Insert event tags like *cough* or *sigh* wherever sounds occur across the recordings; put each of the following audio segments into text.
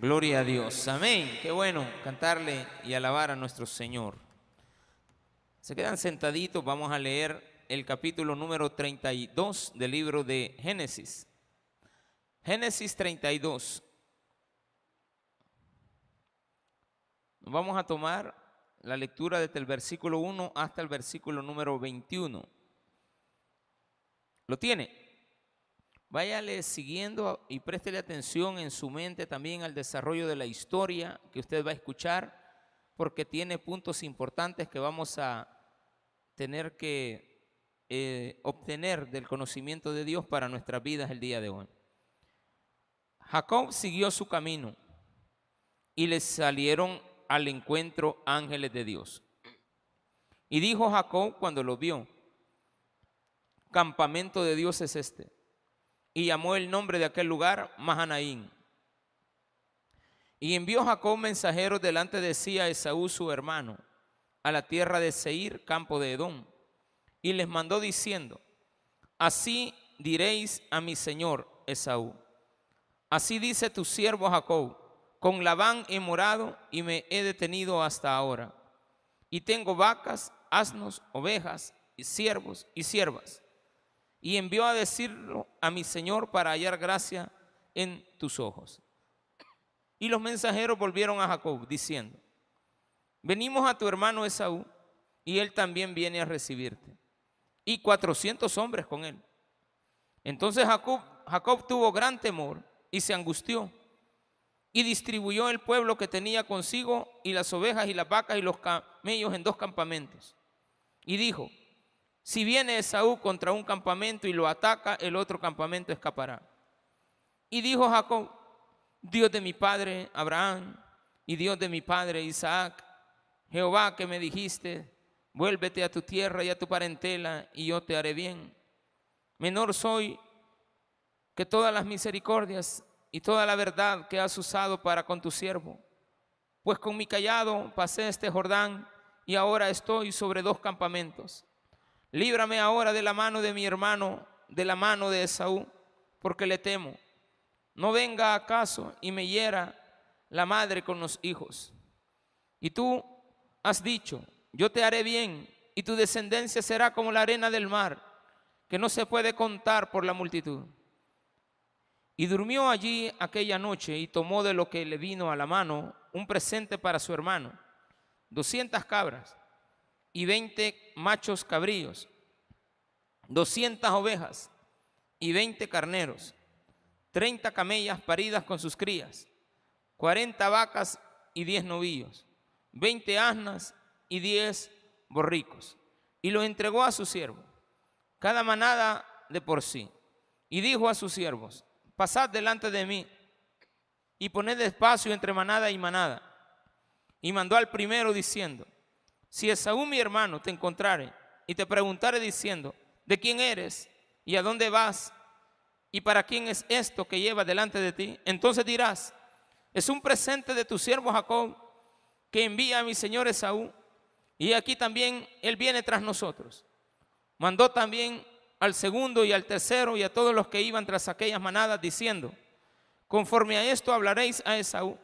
Gloria a Dios. Amén. Qué bueno cantarle y alabar a nuestro Señor. Se quedan sentaditos, vamos a leer el capítulo número 32 del libro de Génesis. Génesis 32. Vamos a tomar la lectura desde el versículo 1 hasta el versículo número 21. ¿Lo tiene? Váyale siguiendo y préstele atención en su mente también al desarrollo de la historia que usted va a escuchar, porque tiene puntos importantes que vamos a tener que eh, obtener del conocimiento de Dios para nuestras vidas el día de hoy. Jacob siguió su camino y le salieron al encuentro ángeles de Dios. Y dijo Jacob cuando lo vio, campamento de Dios es este y llamó el nombre de aquel lugar Mahanaín. Y envió Jacob mensajeros delante de sí a Esaú su hermano, a la tierra de Seir, campo de Edom, y les mandó diciendo, así diréis a mi señor Esaú, así dice tu siervo Jacob, con Labán he morado y me he detenido hasta ahora, y tengo vacas, asnos, ovejas, y siervos y siervas y envió a decirlo a mi Señor para hallar gracia en tus ojos. Y los mensajeros volvieron a Jacob diciendo, venimos a tu hermano Esaú y él también viene a recibirte. Y cuatrocientos hombres con él. Entonces Jacob, Jacob tuvo gran temor y se angustió y distribuyó el pueblo que tenía consigo y las ovejas y las vacas y los camellos en dos campamentos. Y dijo, si viene Esaú contra un campamento y lo ataca, el otro campamento escapará. Y dijo Jacob, Dios de mi padre Abraham y Dios de mi padre Isaac, Jehová que me dijiste, vuélvete a tu tierra y a tu parentela y yo te haré bien. Menor soy que todas las misericordias y toda la verdad que has usado para con tu siervo. Pues con mi callado pasé este Jordán y ahora estoy sobre dos campamentos. Líbrame ahora de la mano de mi hermano, de la mano de Esaú, porque le temo. No venga acaso y me hiera la madre con los hijos. Y tú has dicho, yo te haré bien y tu descendencia será como la arena del mar, que no se puede contar por la multitud. Y durmió allí aquella noche y tomó de lo que le vino a la mano un presente para su hermano, doscientas cabras y veinte machos cabríos, doscientas ovejas y veinte carneros, treinta camellas paridas con sus crías, cuarenta vacas y diez novillos, veinte asnas y diez borricos. Y lo entregó a su siervo, cada manada de por sí. Y dijo a sus siervos, pasad delante de mí y poned espacio entre manada y manada. Y mandó al primero diciendo, si Esaú mi hermano te encontrare y te preguntare diciendo, ¿de quién eres y a dónde vas y para quién es esto que lleva delante de ti? Entonces dirás, es un presente de tu siervo Jacob que envía a mi señor Esaú y aquí también él viene tras nosotros. Mandó también al segundo y al tercero y a todos los que iban tras aquellas manadas diciendo, conforme a esto hablaréis a Esaú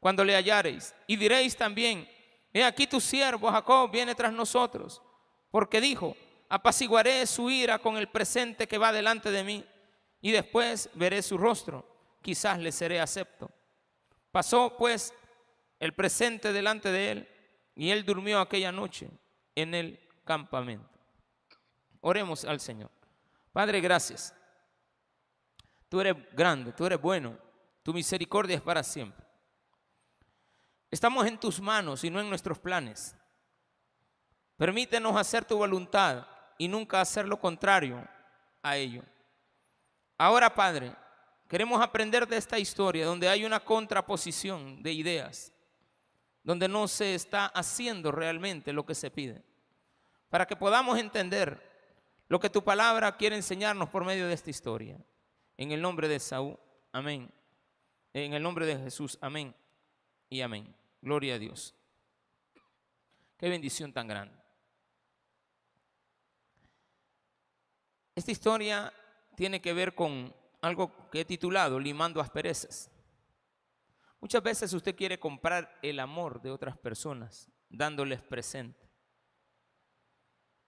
cuando le hallareis y diréis también, He aquí tu siervo Jacob viene tras nosotros, porque dijo, apaciguaré su ira con el presente que va delante de mí, y después veré su rostro, quizás le seré acepto. Pasó pues el presente delante de él, y él durmió aquella noche en el campamento. Oremos al Señor. Padre, gracias. Tú eres grande, tú eres bueno, tu misericordia es para siempre. Estamos en tus manos y no en nuestros planes. Permítenos hacer tu voluntad y nunca hacer lo contrario a ello. Ahora, Padre, queremos aprender de esta historia donde hay una contraposición de ideas, donde no se está haciendo realmente lo que se pide, para que podamos entender lo que tu palabra quiere enseñarnos por medio de esta historia. En el nombre de Saúl, amén. En el nombre de Jesús, amén y amén. Gloria a Dios. Qué bendición tan grande. Esta historia tiene que ver con algo que he titulado Limando asperezas. Muchas veces usted quiere comprar el amor de otras personas dándoles presente.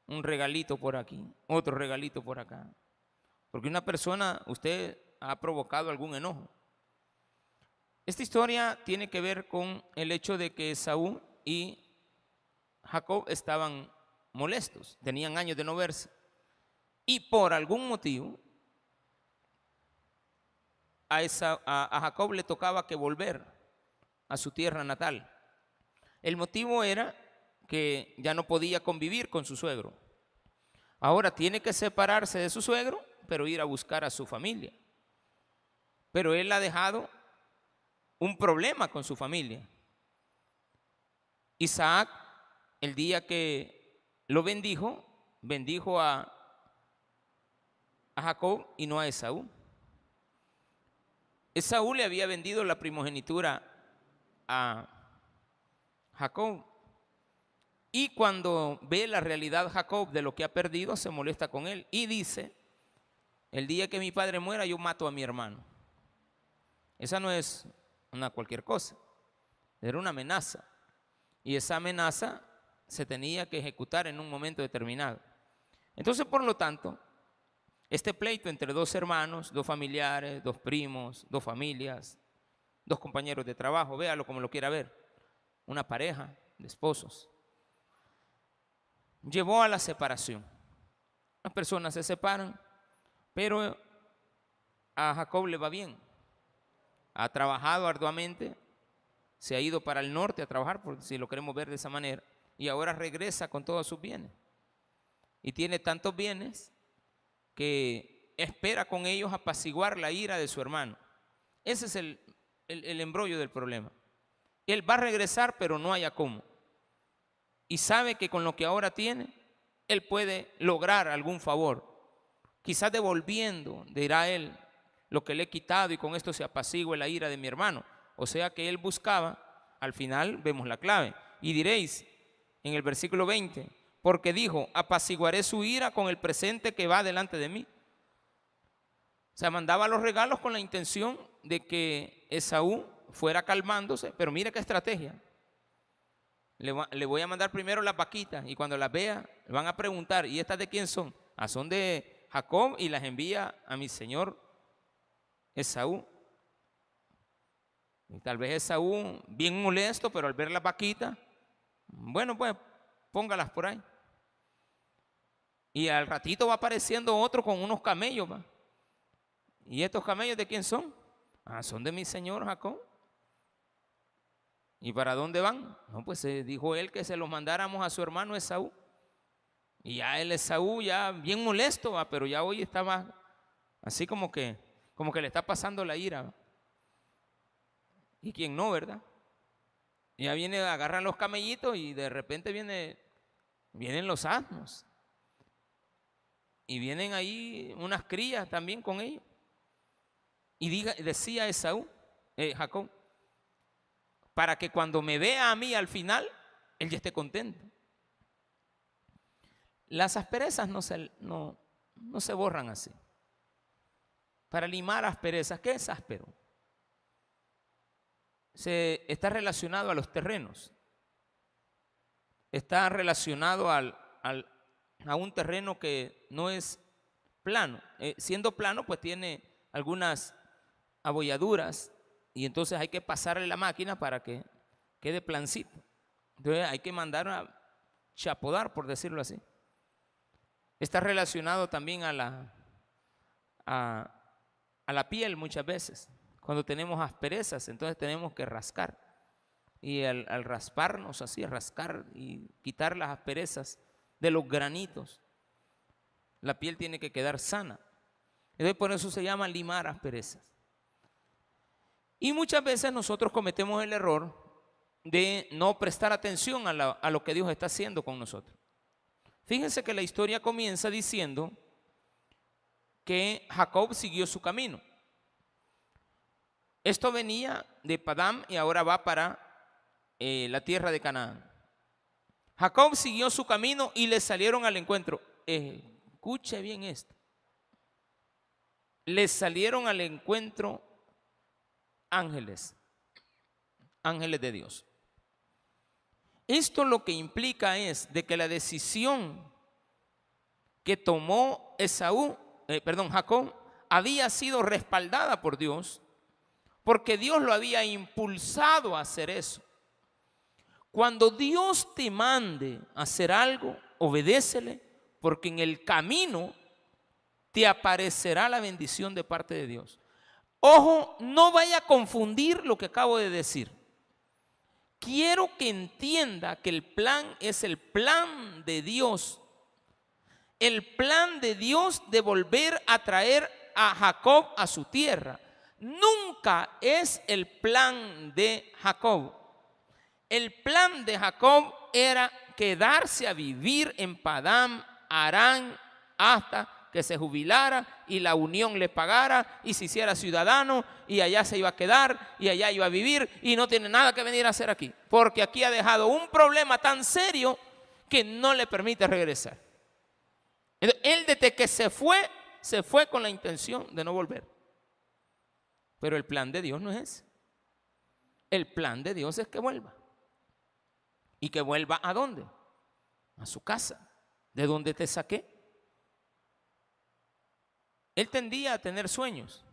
Un regalito por aquí, otro regalito por acá. Porque una persona, usted ha provocado algún enojo. Esta historia tiene que ver con el hecho de que Saúl y Jacob estaban molestos, tenían años de no verse. Y por algún motivo, a, a, Jacob le tocaba que volver a su tierra natal. El motivo era que ya no podía convivir con su suegro. Ahora tiene que separarse de su suegro, pero ir a buscar a su familia. Pero él ha dejado un problema con su familia. Isaac, el día que lo bendijo, bendijo a, Jacob y no a Esaú. Esaú le había vendido la primogenitura a Jacob. Y cuando ve la realidad Jacob de lo que ha perdido, se molesta con él y dice, el día que mi padre muera, yo mato a mi hermano. Esa no es una cualquier cosa, era una amenaza. Y esa amenaza se tenía que ejecutar en un momento determinado. Entonces, por lo tanto, este pleito entre dos hermanos, dos familiares, dos primos, dos familias, dos compañeros de trabajo, véalo como lo quiera ver, una pareja de esposos, llevó a la separación. Las personas se separan, pero a Jacob le va bien. Ha trabajado arduamente, se ha ido para el norte a trabajar, por si lo queremos ver de esa manera, y ahora regresa con todos sus bienes. Y tiene tantos bienes que espera con ellos apaciguar la ira de su hermano. Ese es el, embrollo del problema. Él va a regresar, pero no haya cómo. Y sabe que con lo que ahora tiene, él puede lograr algún favor. Quizás devolviendo, dirá él, lo que le he quitado y con esto se apacigua la ira de mi hermano. O sea que él buscaba, al final vemos la clave. Y diréis en el versículo 20, porque dijo, apaciguaré su ira con el presente que va delante de mí. O sea, mandaba los regalos con la intención de que Esaú fuera calmándose, pero mira qué estrategia. Le, voy a mandar primero las vaquitas y cuando las vea van a preguntar, ¿y estas de quién son? Ah, son de Jacob y las envía a mi señor Esaú. Y tal vez Esaú, bien molesto, pero al ver las vaquitas, bueno, pues póngalas por ahí. Y al ratito va apareciendo otro con unos camellos. ¿Y estos camellos de quién son? Ah, son de mi señor Jacob. ¿Y para dónde van? No, pues se dijo él que se los mandáramos a su hermano Esaú. Y ya el Esaú ya bien molesto, ¿va? pero ya hoy estaba así como que, como que le está pasando la ira. ¿Y quién no, verdad? Ya viene, agarran los camellitos y de repente viene, vienen los asnos. Y vienen ahí unas crías también con ellos. Y diga, decía Esaú, eh, Jacob, para que cuando me vea a mí al final, él ya esté contento. Las asperezas no se, no, no se borran así. Para limar asperezas, ¿qué es áspero? Se, está relacionado a los terrenos. Está relacionado al, al, a un terreno que no es plano. Eh, siendo plano, pues tiene algunas abolladuras y entonces hay que pasarle la máquina para que quede plancito. Entonces hay que mandar a chapodar, por decirlo así. Está relacionado también a la, a, la piel muchas veces. Cuando tenemos asperezas, entonces tenemos que rascar. Y al, al rasparnos así, rascar y quitar las asperezas, de los granitos. La piel tiene que quedar sana. Entonces por eso se llama limar asperezas. Y muchas veces nosotros cometemos el error de no prestar atención a, a, lo que Dios está haciendo con nosotros. Fíjense que la historia comienza diciendo que Jacob siguió su camino. Esto venía de Padam y ahora va para eh, la tierra de Canaán. Jacob siguió su camino y le salieron al encuentro. escuche bien esto. Le salieron al encuentro ángeles. ángeles de Dios. Esto lo que implica es de que la decisión que tomó Esaú, eh, perdón, Jacob, había sido respaldada por Dios, porque Dios lo había impulsado a hacer eso. Cuando Dios te mande hacer algo, obedécele, porque en el camino te aparecerá la bendición de parte de Dios. Ojo, no vaya a confundir lo que acabo de decir. Quiero que entienda que el plan es el plan de Dios. El plan de Dios de volver a traer a Jacob a su tierra. Nunca es el plan de Jacob. El plan de Jacob era quedarse a vivir en Padam, Arán, hasta que se jubilara y la unión le pagara y se hiciera ciudadano y allá se iba a quedar y allá iba a vivir y no tiene nada que venir a hacer aquí. Porque aquí ha dejado un problema tan serio que no le permite regresar. Él desde que se fue, se fue con la intención de no volver. Pero el plan de Dios no es ese. El plan de Dios es que vuelva. ¿Y que vuelva a dónde? A su casa. ¿De dónde te saqué? Él tendía a tener sueños.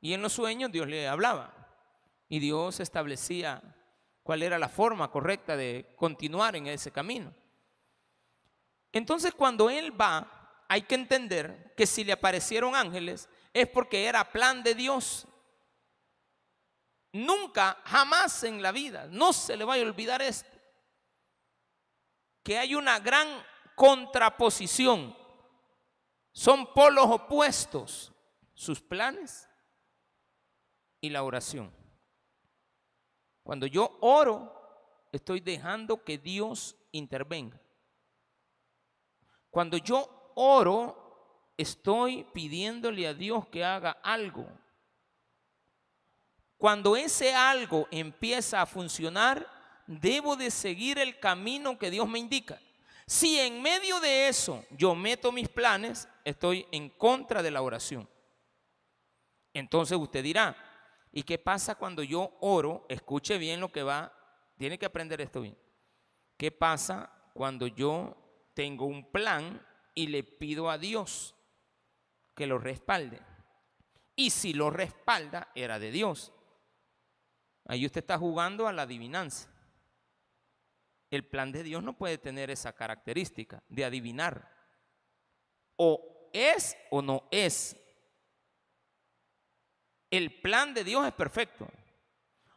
Y en los sueños Dios le hablaba. Y Dios establecía cuál era la forma correcta de continuar en ese camino. Entonces cuando Él va, hay que entender que si le aparecieron ángeles es porque era plan de Dios. Nunca, jamás en la vida, no se le vaya a olvidar esto que hay una gran contraposición. Son polos opuestos, sus planes y la oración. Cuando yo oro, estoy dejando que Dios intervenga. Cuando yo oro, estoy pidiéndole a Dios que haga algo. Cuando ese algo empieza a funcionar, debo de seguir el camino que Dios me indica. Si en medio de eso yo meto mis planes, estoy en contra de la oración. Entonces usted dirá, ¿y qué pasa cuando yo oro? Escuche bien lo que va, tiene que aprender esto bien. ¿Qué pasa cuando yo tengo un plan y le pido a Dios que lo respalde? Y si lo respalda, era de Dios. Ahí usted está jugando a la adivinanza. El plan de Dios no puede tener esa característica de adivinar. O es o no es. El plan de Dios es perfecto.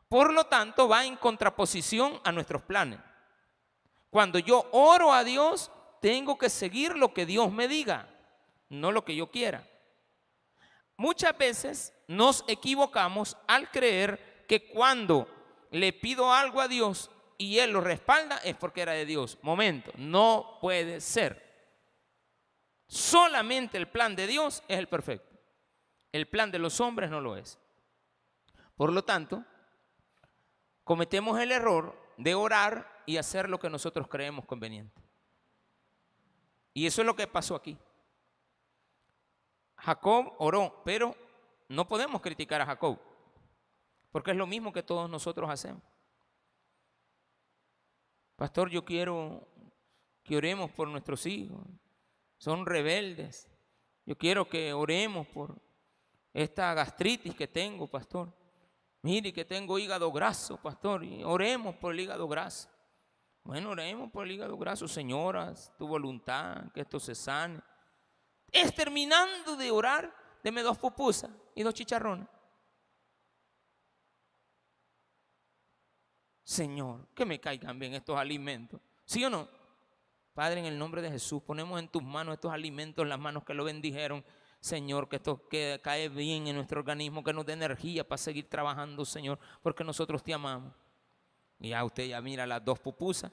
Por lo tanto, va en contraposición a nuestros planes. Cuando yo oro a Dios, tengo que seguir lo que Dios me diga, no lo que yo quiera. Muchas veces nos equivocamos al creer que cuando le pido algo a Dios y Él lo respalda, es porque era de Dios. Momento, no puede ser. Solamente el plan de Dios es el perfecto. El plan de los hombres no lo es. Por lo tanto, cometemos el error de orar y hacer lo que nosotros creemos conveniente. Y eso es lo que pasó aquí. Jacob oró, pero no podemos criticar a Jacob, porque es lo mismo que todos nosotros hacemos. Pastor, yo quiero que oremos por nuestros hijos. Son rebeldes. Yo quiero que oremos por esta gastritis que tengo, pastor. Mire que tengo hígado graso, pastor. Y oremos por el hígado graso. Bueno, oremos por el hígado graso, señoras, tu voluntad, que esto se sane. Es terminando de orar, deme dos pupusas y dos chicharrones. Señor, que me caigan bien estos alimentos. ¿Sí o no? Padre, en el nombre de Jesús, ponemos en tus manos estos alimentos, las manos que lo bendijeron. Señor, que esto cae bien en nuestro organismo, que nos dé energía para seguir trabajando, Señor, porque nosotros te amamos. Y ya usted ya mira las dos pupusas,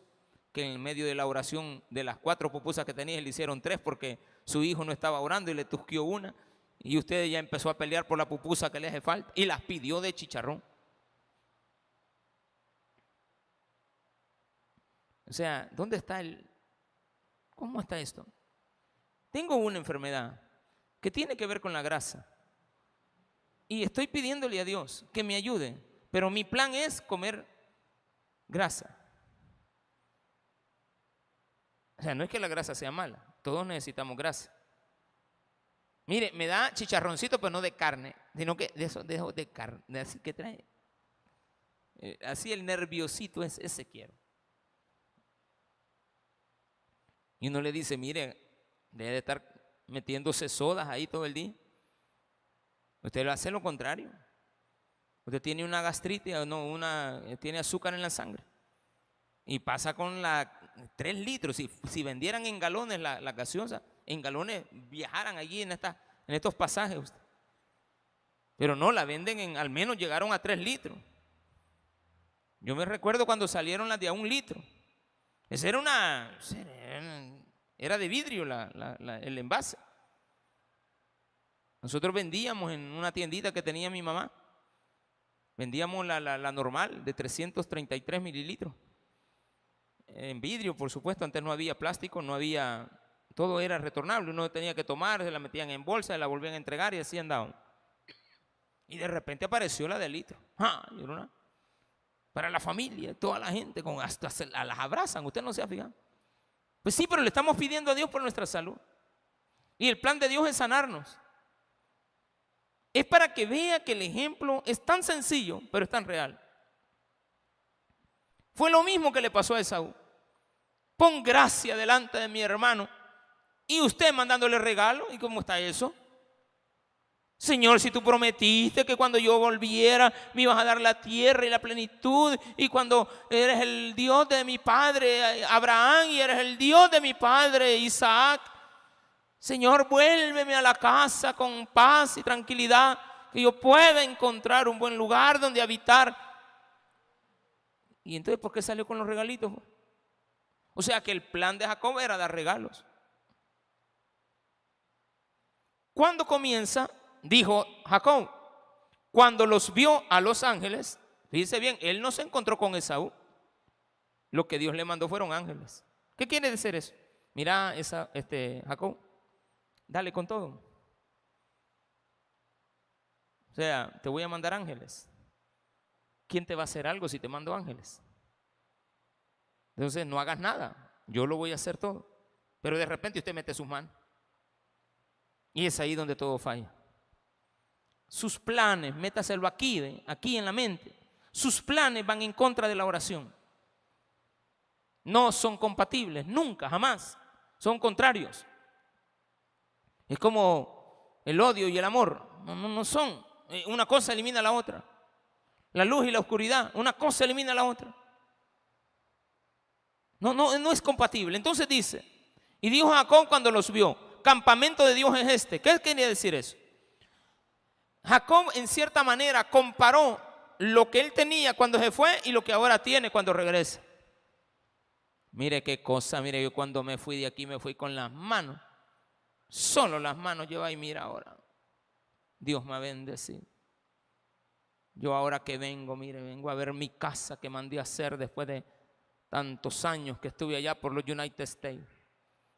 que en medio de la oración de las cuatro pupusas que tenía, le hicieron tres porque su hijo no estaba orando y le tusquió una. Y usted ya empezó a pelear por la pupusa que le hace falta y las pidió de chicharrón. O sea, ¿dónde está el... ¿Cómo está esto? Tengo una enfermedad que tiene que ver con la grasa. Y estoy pidiéndole a Dios que me ayude. Pero mi plan es comer grasa. O sea, no es que la grasa sea mala, todos necesitamos grasa. Mire, me da chicharroncito, pero no de carne, sino que de eso, de, de carne, así que trae. Eh, así el nerviosito es, ese quiero. Y uno le dice, mire, debe de estar metiéndose sodas ahí todo el día. Usted lo hace lo contrario. Usted tiene una gastritis, no, una, eh, tiene azúcar en la sangre. Y pasa con la 3 litros. Si, si vendieran en galones la, la, gaseosa, en galones viajaran allí en, esta, en estos pasajes. Pero no, la venden en, al menos llegaron a 3 litros. Yo me recuerdo cuando salieron las de a un litro. Esa era una, era de vidrio el envase. Nosotros vendíamos en una tiendita que tenía mi mamá. Vendíamos la, la normal de 333 mililitros. En vidrio, por supuesto. Antes no había plástico, no había... Todo era retornable. Uno tenía que tomar, se la metían en bolsa, se la volvían a entregar y así andaban. Y de repente apareció la de litro. Yo no, para la familia, toda la gente, con hasta las abrazan, usted no se ha fijado. Pues sí, pero le estamos pidiendo a Dios por nuestra salud. Y el plan de Dios es sanarnos. Es para que vea que el ejemplo es tan sencillo, pero es tan real. Fue lo mismo que le pasó a Esaú. Pon gracia delante de mi hermano y usted mandándole regalo. ¿Y cómo está eso? Señor, si tú prometiste que cuando yo volviera me ibas a dar la tierra y la plenitud, y cuando eres el Dios de mi padre Abraham y eres el Dios de mi padre Isaac, Señor, vuélveme a la casa con paz y tranquilidad, que yo pueda encontrar un buen lugar donde habitar. Y entonces, ¿por qué salió con los regalitos? O sea que el plan de Jacob era dar regalos. ¿Cuándo comienza? dijo Jacob, cuando los vio a los ángeles, dice bien, él no se encontró con Esaú. Lo que Dios le mandó fueron ángeles. ¿Qué quiere decir eso? Mira, este, Jacob, dale con todo. O sea, te voy a mandar ángeles. ¿Quién te va a hacer algo si te mando ángeles? Entonces, no hagas nada. Yo lo voy a hacer todo. Pero de repente usted mete sus manos. Y es ahí donde todo falla sus planes, métaselo aquí, aquí en la mente, sus planes van en contra de la oración. No son compatibles, nunca, jamás. Son contrarios. Es como el odio y el amor. No, no, no son. Eh, una cosa elimina la otra. La luz y la oscuridad. Una cosa elimina la otra. No, no, no es compatible. Entonces dice, y dijo Jacob cuando los vio, campamento de Dios es este. ¿Qué quería decir eso? Jacob en cierta manera comparó lo que él tenía cuando se fue y lo que ahora tiene cuando regresa. Mire qué cosa, mire, yo cuando me fui de aquí me fui con las manos. Solo las manos lleva y mira ahora. Dios me ha bendecido. Yo ahora que vengo, mire, vengo a ver mi casa que mandé a hacer después de tantos años que estuve allá por los United States.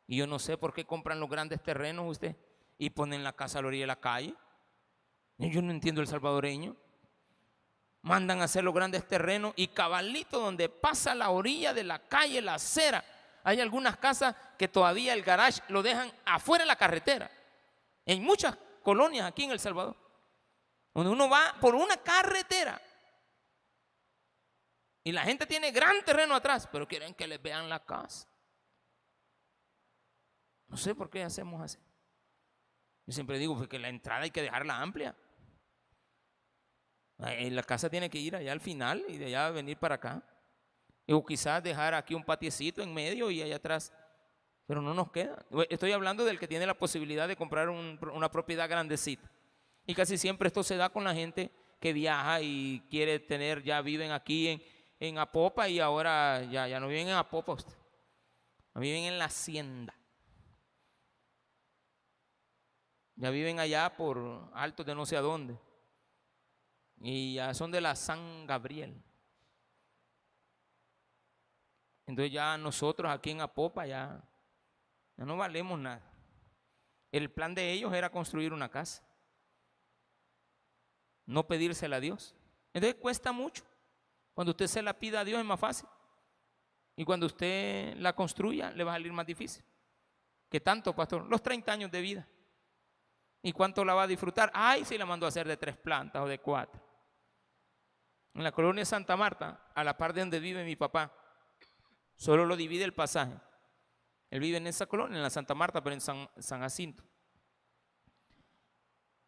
Y yo no sé por qué compran los grandes terrenos usted y ponen la casa a la orilla de la calle. Yo no entiendo el salvadoreño. Mandan a hacer los grandes terrenos y cabalito donde pasa la orilla de la calle, la acera. Hay algunas casas que todavía el garage lo dejan afuera de la carretera. En muchas colonias aquí en El Salvador. Donde uno va por una carretera. Y la gente tiene gran terreno atrás, pero quieren que les vean la casa. No sé por qué hacemos así. Yo siempre digo que la entrada hay que dejarla amplia. La casa tiene que ir allá al final y de allá venir para acá. O quizás dejar aquí un patiecito en medio y allá atrás. Pero no nos queda. Estoy hablando del que tiene la posibilidad de comprar una propiedad grandecita. Y casi siempre esto se da con la gente que viaja y quiere tener, ya viven aquí en, en Apopa y ahora ya, ya no viven en Apopa, viven en la hacienda. Ya viven allá por altos de no sé a dónde. Y ya son de la San Gabriel. Entonces ya nosotros aquí en Apopa ya, no valemos nada. El plan de ellos era construir una casa. No pedírsela a Dios. Entonces cuesta mucho. Cuando usted se la pida a Dios es más fácil. Y cuando usted la construya, le va a salir más difícil. ¿Qué tanto, pastor? Los 30 años de vida. ¿Y cuánto la va a disfrutar? Ay, si la mandó a hacer de tres plantas o de cuatro. En la colonia Santa Marta, a la par de donde vive mi papá, solo lo divide el pasaje. Él vive en esa colonia, en la Santa Marta, pero en San, San Jacinto.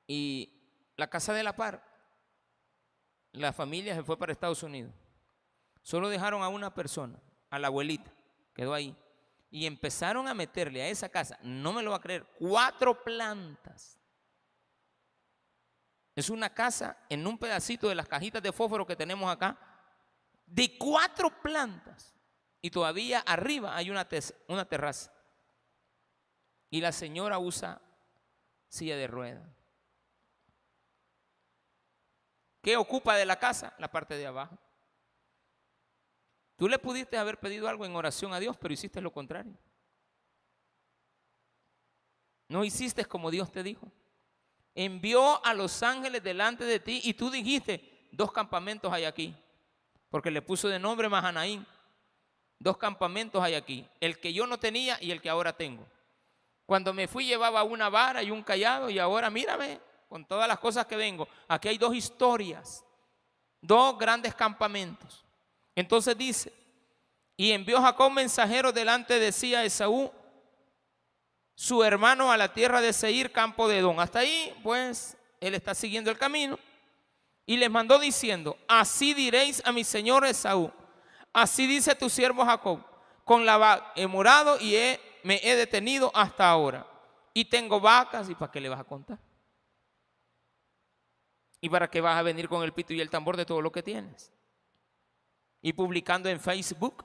Y la casa de la par, la familia se fue para Estados Unidos. Solo dejaron a una persona, a la abuelita, quedó ahí. Y empezaron a meterle a esa casa, no me lo va a creer, cuatro plantas. Es una casa en un pedacito de las cajitas de fósforo que tenemos acá, de cuatro plantas. Y todavía arriba hay una, una terraza. Y la señora usa silla de rueda. ¿Qué ocupa de la casa? La parte de abajo. Tú le pudiste haber pedido algo en oración a Dios, pero hiciste lo contrario. No hiciste como Dios te dijo. Envió a los ángeles delante de ti y tú dijiste, dos campamentos hay aquí. Porque le puso de nombre Mahanaín. Dos campamentos hay aquí. El que yo no tenía y el que ahora tengo. Cuando me fui llevaba una vara y un callado y ahora mírame, con todas las cosas que vengo. Aquí hay dos historias, dos grandes campamentos. Entonces dice, y envió Jacob mensajeros delante de sí a Esaú, su hermano, a la tierra de Seir, campo de Edom. Hasta ahí, pues, él está siguiendo el camino. Y les mandó diciendo, así diréis a mi señor Esaú, así dice tu siervo Jacob, con la he morado y me he detenido hasta ahora. Y tengo vacas, ¿y para qué le vas a contar? ¿Y para qué vas a venir con el pito y el tambor de todo lo que tienes? Y publicando en Facebook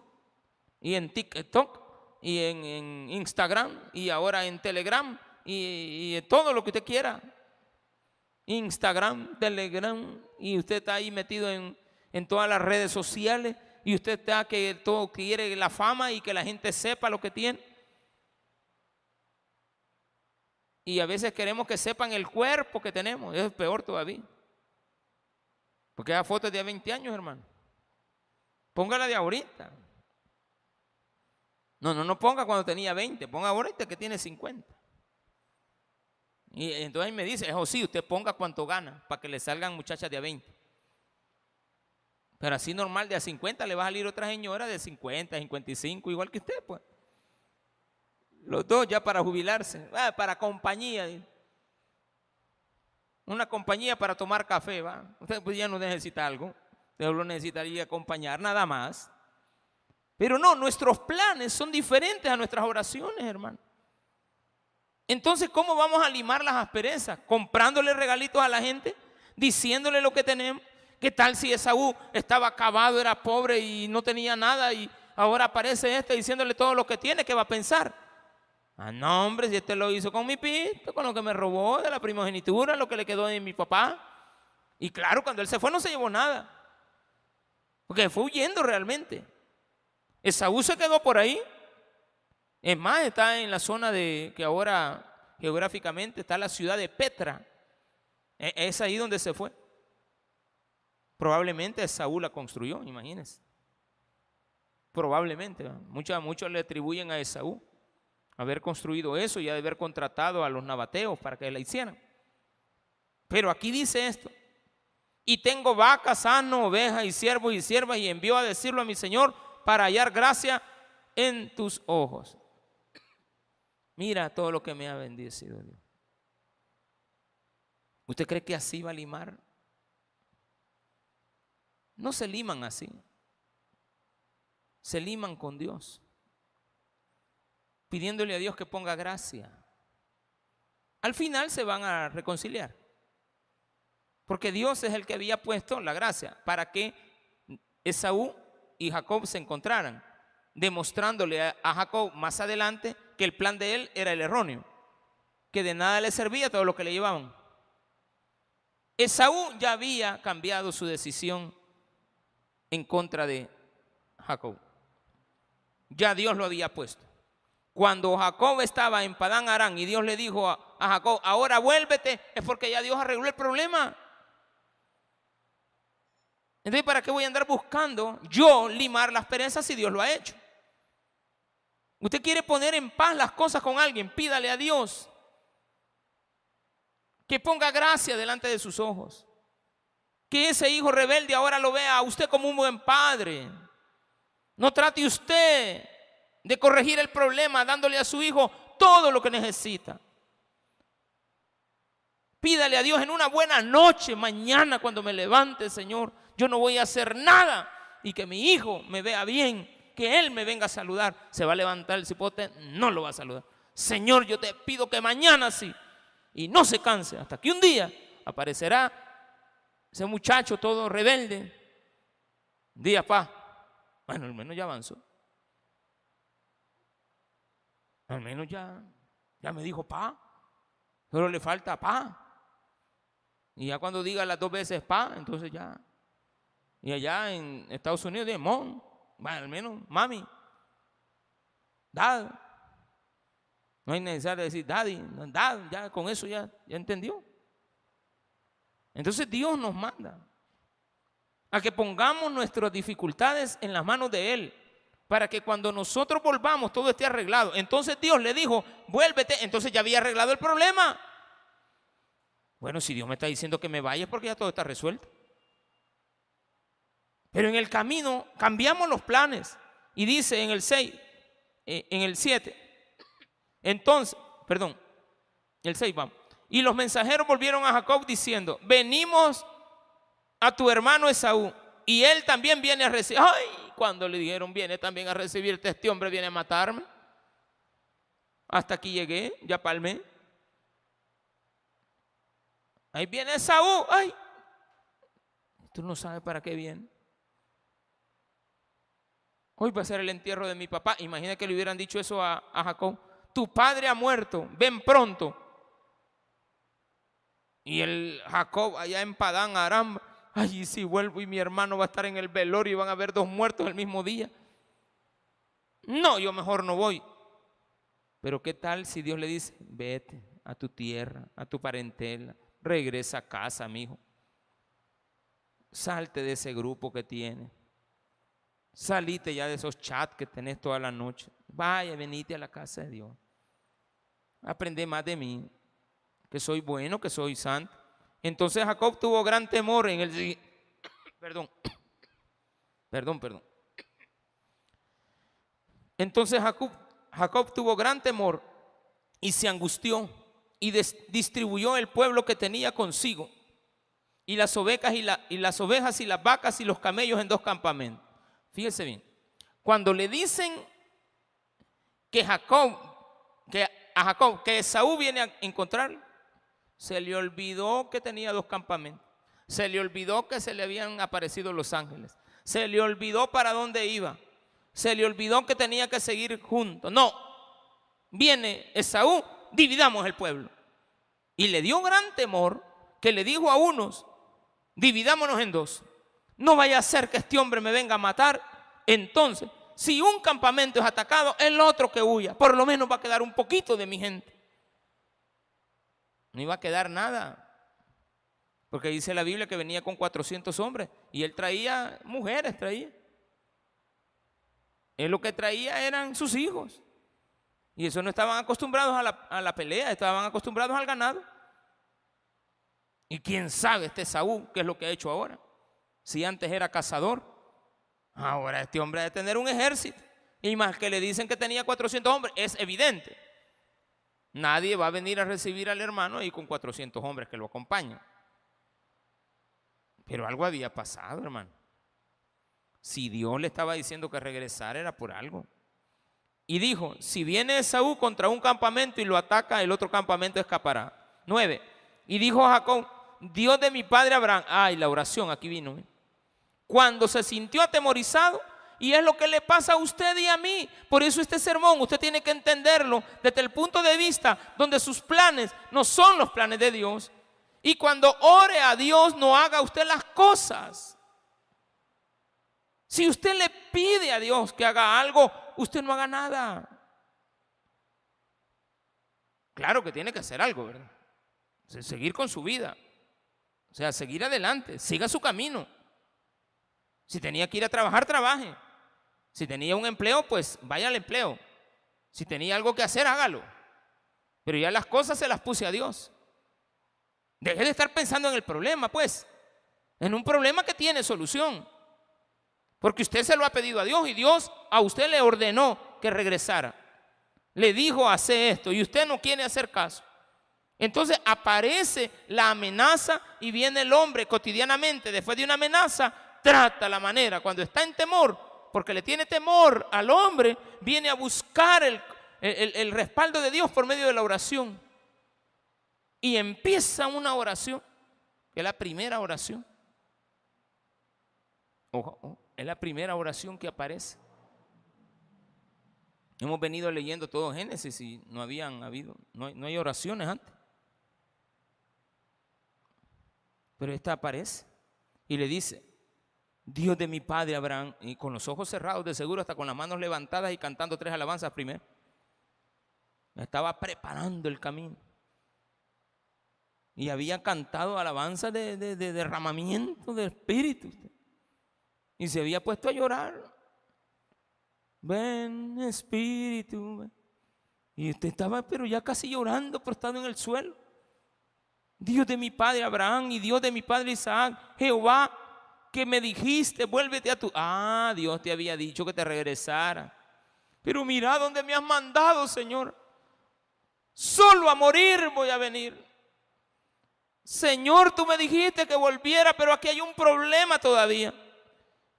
y en TikTok y en, Instagram y ahora en Telegram y, todo lo que usted quiera. Instagram, Telegram y usted está ahí metido en todas las redes sociales y usted está que todo quiere la fama y que la gente sepa lo que tiene. Y a veces queremos que sepan el cuerpo que tenemos, es peor todavía. Porque esa foto es de 20 años, hermano. Póngala de ahorita. No, no, no ponga cuando tenía 20, ponga ahorita que tiene 50. Y entonces me dice, eso sí, usted ponga cuánto gana para que le salgan muchachas de a 20. Pero así normal de a 50 le va a salir otra señora de 50, 55, igual que usted, pues. Los dos ya para jubilarse, ah, para compañía una compañía para tomar café, ¿va? Usted pues ya no necesita algo, usted lo necesitaría acompañar, nada más. Pero no, nuestros planes son diferentes a nuestras oraciones, hermano. Entonces, ¿cómo vamos a limar las asperezas? Comprándole regalitos a la gente, diciéndole lo que tenemos. ¿Qué tal si Esaú estaba acabado, era pobre y no tenía nada y ahora aparece este diciéndole todo lo que tiene? ¿Qué va a pensar? Ah, no, hombre, si este lo hizo con mi pito, con lo que me robó de la primogenitura, lo que le quedó de mi papá. Y claro, cuando él se fue no se llevó nada. Porque fue huyendo realmente. Esaú se quedó por ahí. Es más, está en la zona de que ahora geográficamente está la ciudad de Petra. E, es ahí donde se fue. Probablemente Esaú la construyó, imagínense. Probablemente. Muchos, muchos le atribuyen a Esaú haber construido eso y haber contratado a los nabateos para que la hicieran. Pero aquí dice esto, y tengo vacas, sano, ovejas y siervos y siervas y envió a decirlo a mi Señor para hallar gracia en tus ojos. Mira todo lo que me ha bendecido Dios. ¿Usted cree que así va a limar? No se liman así. Se liman con Dios pidiéndole a Dios que ponga gracia. Al final se van a reconciliar. Porque Dios es el que había puesto la gracia para que Esaú y Jacob se encontraran, demostrándole a Jacob más adelante que el plan de él era el erróneo, que de nada le servía todo lo que le llevaban. Esaú ya había cambiado su decisión en contra de Jacob. Ya Dios lo había puesto. Cuando Jacob estaba en Padán Arán y Dios le dijo a, Jacob, ahora vuélvete, es porque ya Dios arregló el problema. Entonces, ¿para qué voy a andar buscando yo limar las perezas si Dios lo ha hecho? Usted quiere poner en paz las cosas con alguien, pídale a Dios que ponga gracia delante de sus ojos. Que ese hijo rebelde ahora lo vea a usted como un buen padre. No trate usted de corregir el problema dándole a su hijo todo lo que necesita. Pídale a Dios en una buena noche, mañana cuando me levante, Señor, yo no voy a hacer nada y que mi hijo me vea bien, que él me venga a saludar. Se va a levantar el cipote, no lo va a saludar. Señor, yo te pido que mañana sí, y no se canse, hasta que un día aparecerá ese muchacho todo rebelde. Día, pa. Bueno, al menos ya avanzó. Al menos ya, ya me dijo pa. Solo le falta pa. Y ya cuando diga las dos veces pa, entonces ya. Y allá en Estados Unidos de mom. Bueno, al menos mami. Dad. No hay necesidad de decir daddy. Dad, ya con eso ya, ya entendió. Entonces Dios nos manda a que pongamos nuestras dificultades en las manos de Él, para que cuando nosotros volvamos todo esté arreglado. Entonces Dios le dijo, vuélvete, entonces ya había arreglado el problema. Bueno, si Dios me está diciendo que me vaya es porque ya todo está resuelto. Pero en el camino cambiamos los planes y dice en el 6, eh, en el 7, entonces, perdón, el 6 vamos. Y los mensajeros volvieron a Jacob diciendo, venimos a tu hermano Esaú y él también viene a recibir. Ay, cuando le dijeron, viene también a recibirte, este hombre viene a matarme. Hasta aquí llegué, ya palmé. Ahí viene Esaú. Ay, tú no sabes para qué viene. Hoy va a ser el entierro de mi papá. Imagina que le hubieran dicho eso a, a Jacob. Tu padre ha muerto, ven pronto. Y el Jacob allá en Padán Aram, ay, si vuelvo y mi hermano va a estar en el velorio y van a haber dos muertos el mismo día. No, yo mejor no voy. Pero ¿qué tal si Dios le dice, vete a tu tierra, a tu parentela, regresa a casa, mi hijo. Salte de ese grupo que tiene. Salite ya de esos chats que tenés toda la noche. Vaya, venite a la casa de Dios. Aprende más de mí que soy bueno, que soy santo. Entonces Jacob tuvo gran temor en el... *coughs* Perdón, *coughs* perdón, perdón. Entonces Jacob, Jacob tuvo gran temor y se angustió y distribuyó el pueblo que tenía consigo y las ovejas y, las ovejas y las vacas y los camellos en dos campamentos. Fíjese bien, cuando le dicen que Jacob, que a Jacob, que Esaú viene a encontrar, se le olvidó que tenía dos campamentos. Se le olvidó que se le habían aparecido los ángeles. Se le olvidó para dónde iba. Se le olvidó que tenía que seguir juntos. No, viene Esaú, dividamos el pueblo. Y le dio gran temor que le dijo a unos, dividámonos en dos. No vaya a ser que este hombre me venga a matar. Entonces, si un campamento es atacado, el otro que huya. Por lo menos va a quedar un poquito de mi gente. No iba a quedar nada. Porque dice la Biblia que venía con 400 hombres y él traía mujeres, traía. Él lo que traía eran sus hijos. Y eso no estaban acostumbrados a la, a la pelea, estaban acostumbrados al ganado. Y quién sabe este Saúl qué es lo que ha hecho ahora. Si antes era cazador, ahora este hombre ha de tener un ejército. Y más que le dicen que tenía 400 hombres, es evidente. Nadie va a venir a recibir al hermano ahí con 400 hombres que lo acompañan. Pero algo había pasado, hermano. Si Dios le estaba diciendo que regresara era por algo. Y dijo, si viene Esaú contra un campamento y lo ataca, el otro campamento escapará. Nueve. Y dijo Jacob, Dios de mi padre Abraham, ay, la oración aquí vino. ¿eh? Cuando se sintió atemorizado, y es lo que le pasa a usted y a mí. Por eso este sermón usted tiene que entenderlo desde el punto de vista donde sus planes no son los planes de Dios. Y cuando ore a Dios no haga usted las cosas. Si usted le pide a Dios que haga algo, usted no haga nada. Claro que tiene que hacer algo, ¿verdad? Seguir con su vida. O sea, seguir adelante, siga su camino. Si tenía que ir a trabajar, trabaje. Si tenía un empleo, pues vaya al empleo. Si tenía algo que hacer, hágalo. Pero ya las cosas se las puse a Dios. Deje de estar pensando en el problema, pues. En un problema que tiene solución. Porque usted se lo ha pedido a Dios y Dios a usted le ordenó que regresara. Le dijo, hace esto y usted no quiere hacer caso. Entonces aparece la amenaza y viene el hombre cotidianamente, después de una amenaza, trata la manera, cuando está en temor, porque le tiene temor al hombre, viene a buscar el, el respaldo de Dios por medio de la oración. Y empieza una oración, que es la primera oración. Ojo, es la primera oración que aparece. Hemos venido leyendo todo Génesis y no habían habido, no, no hay oraciones antes. Pero esta aparece y le dice, Dios de mi padre Abraham, y con los ojos cerrados, de seguro hasta con las manos levantadas y cantando tres alabanzas primero. Estaba preparando el camino. Y había cantado alabanzas de, de, de derramamiento del Espíritu. Y se había puesto a llorar. Ven, Espíritu. Y usted estaba, pero ya casi llorando, estado en el suelo. Dios de mi padre Abraham y Dios de mi padre Isaac, Jehová, que me dijiste, vuélvete a tu... Ah, Dios te había dicho que te regresara. Pero mira dónde me has mandado, Señor. Solo a morir voy a venir. Señor, tú me dijiste que volviera, pero aquí hay un problema todavía.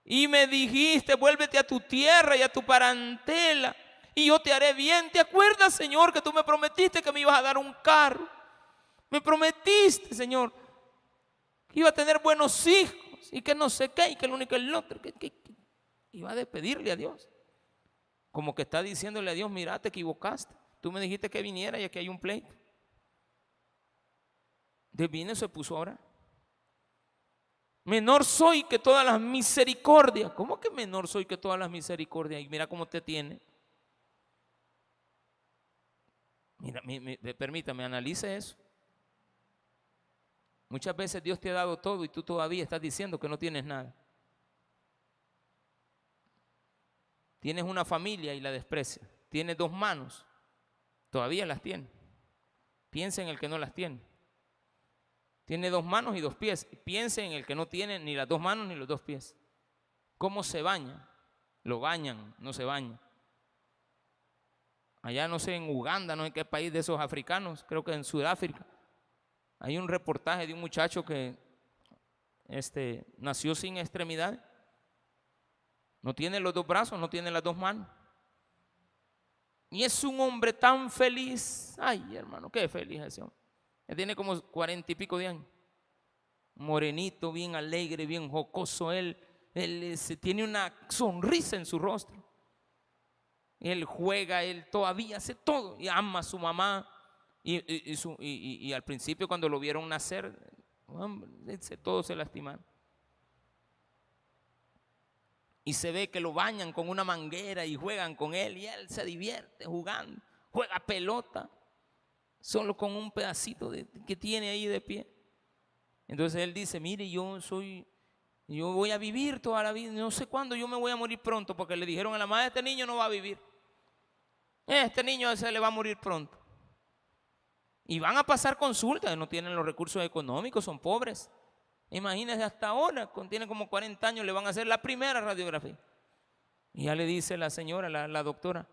Y me dijiste, vuélvete a tu tierra y a tu parantela, y yo te haré bien. ¿Te acuerdas, Señor, que tú me prometiste que me ibas a dar un carro? Me prometiste, Señor, que iba a tener buenos hijos y que no sé qué, y que el único el otro, que, que, iba a despedirle a Dios. Como que está diciéndole a Dios, mira, te equivocaste. Tú me dijiste que viniera y aquí hay un pleito. De vino se puso ahora. Menor soy que todas las misericordias. ¿Cómo que menor soy que todas las misericordias? Y mira cómo te tiene. Mira, permítame, analice eso. Muchas veces Dios te ha dado todo y tú todavía estás diciendo que no tienes nada. Tienes una familia y la desprecia. Tienes dos manos, todavía las tiene. Piensa en el que no las tiene. Tiene dos manos y dos pies. Piense en el que no tiene ni las dos manos ni los dos pies. ¿Cómo se baña? Lo bañan, no se baña. Allá no sé, en Uganda, no sé qué país de esos africanos, creo que en Sudáfrica. Hay un reportaje de un muchacho que este, nació sin extremidad. No tiene los dos brazos, no tiene las dos manos. Y es un hombre tan feliz. Ay, hermano, qué feliz ese hombre. Él tiene como cuarenta y pico de años. Morenito, bien alegre, bien jocoso. Él, él tiene una sonrisa en su rostro. Él juega, él todavía hace todo y ama a su mamá. Y, al principio cuando lo vieron nacer, todos se lastimaron. Y se ve que lo bañan con una manguera y juegan con él y él se divierte jugando, juega pelota solo con un pedacito de, que tiene ahí de pie. Entonces él dice, mire, yo soy, yo voy a vivir toda la vida, no sé cuándo yo me voy a morir pronto, porque le dijeron a la madre, este niño no va a vivir. Este niño se le va a morir pronto. Y van a pasar consultas, no tienen los recursos económicos, son pobres. Imagínense hasta ahora, tiene como 40 años, le van a hacer la primera radiografía. Y ya le dice la señora, la, doctora,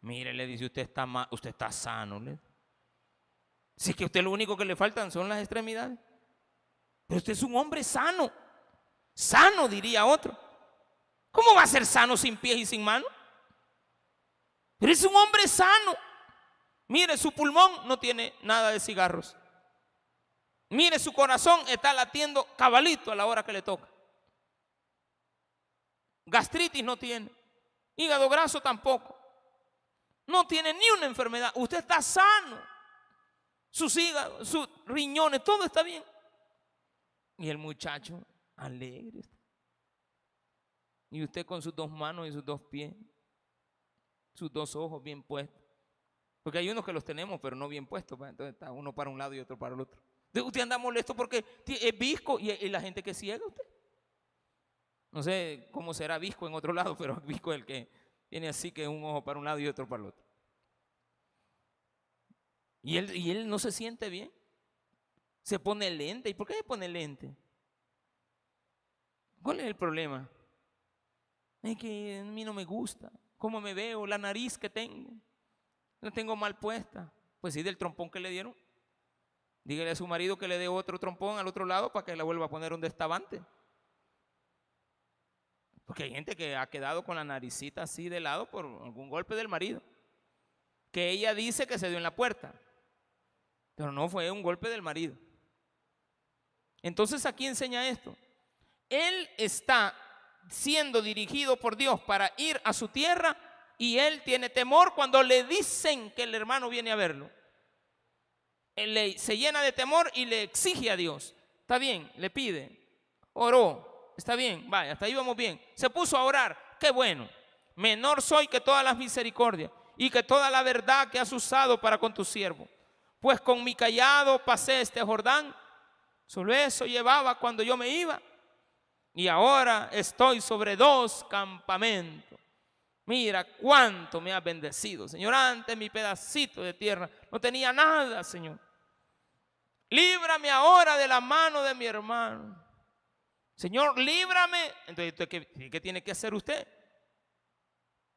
mire, le dice, usted está, usted está sano. ¿le? Si es que a usted lo único que le faltan son las extremidades. Pero usted es un hombre sano. Sano, diría otro. ¿Cómo va a ser sano sin pies y sin manos? Pero es un hombre sano. Mire, su pulmón no tiene nada de cigarros. Mire, su corazón está latiendo cabalito a la hora que le toca. Gastritis no tiene. Hígado graso tampoco. No tiene ni una enfermedad. Usted está sano sus hígados, sus riñones, todo está bien. Y el muchacho alegre. Y usted con sus dos manos y sus dos pies, sus dos ojos bien puestos. Porque hay unos que los tenemos, pero no bien puestos. Pues, entonces está uno para un lado y otro para el otro. Usted anda molesto porque es visco y, la gente que ciega usted. No sé cómo será visco en otro lado, *laughs* pero visco es el que tiene así que un ojo para un lado y otro para el otro. Y él, y él no se siente bien. Se pone lente. ¿Y por qué se pone lente? ¿Cuál es el problema? Es que a mí no me gusta. ¿Cómo me veo? La nariz que tengo. La tengo mal puesta. Pues sí, del trompón que le dieron. Dígale a su marido que le dé otro trompón al otro lado para que la vuelva a poner un destavante. Porque hay gente que ha quedado con la naricita así de lado por algún golpe del marido. Que ella dice que se dio en la puerta. Pero no fue un golpe del marido. Entonces aquí enseña esto. Él está siendo dirigido por Dios para ir a su tierra y él tiene temor cuando le dicen que el hermano viene a verlo. Él se llena de temor y le exige a Dios. Está bien, le pide. Oró. Está bien, vaya, hasta ahí vamos bien. Se puso a orar. Qué bueno. Menor soy que todas las misericordias y que toda la verdad que has usado para con tu siervo. Pues con mi callado pasé este Jordán. Solo eso llevaba cuando yo me iba. Y ahora estoy sobre dos campamentos. Mira cuánto me has bendecido, Señor. Antes mi pedacito de tierra no tenía nada, Señor. Líbrame ahora de la mano de mi hermano. Señor, líbrame. Entonces, ¿qué, qué tiene que hacer usted?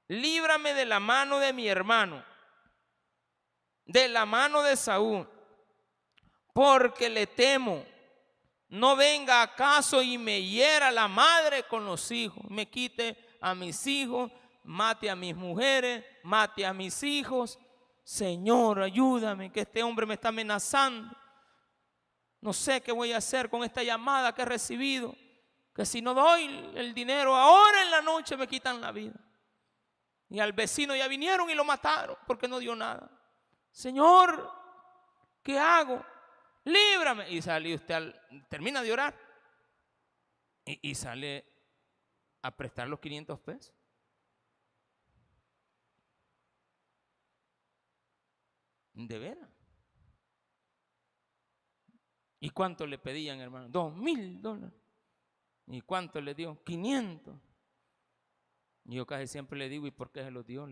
Líbrame de la mano de mi hermano, de la mano de Saúl, porque le temo. No venga acaso y me hiera la madre con los hijos, me quite a mis hijos mate a mis mujeres, mate a mis hijos. Señor, ayúdame, que este hombre me está amenazando. No sé qué voy a hacer con esta llamada que he recibido. Que si no doy el dinero ahora en la noche me quitan la vida. Y al vecino ya vinieron y lo mataron porque no dio nada. Señor, ¿qué hago? Líbrame. Y sale usted, termina de orar. Y, y sale a prestar los 500 pesos. De veras. ¿Y cuánto le pedían, hermano? Dos mil dólares. ¿Y cuánto le dio? 500. Y yo casi siempre le digo, ¿y por qué se los dio?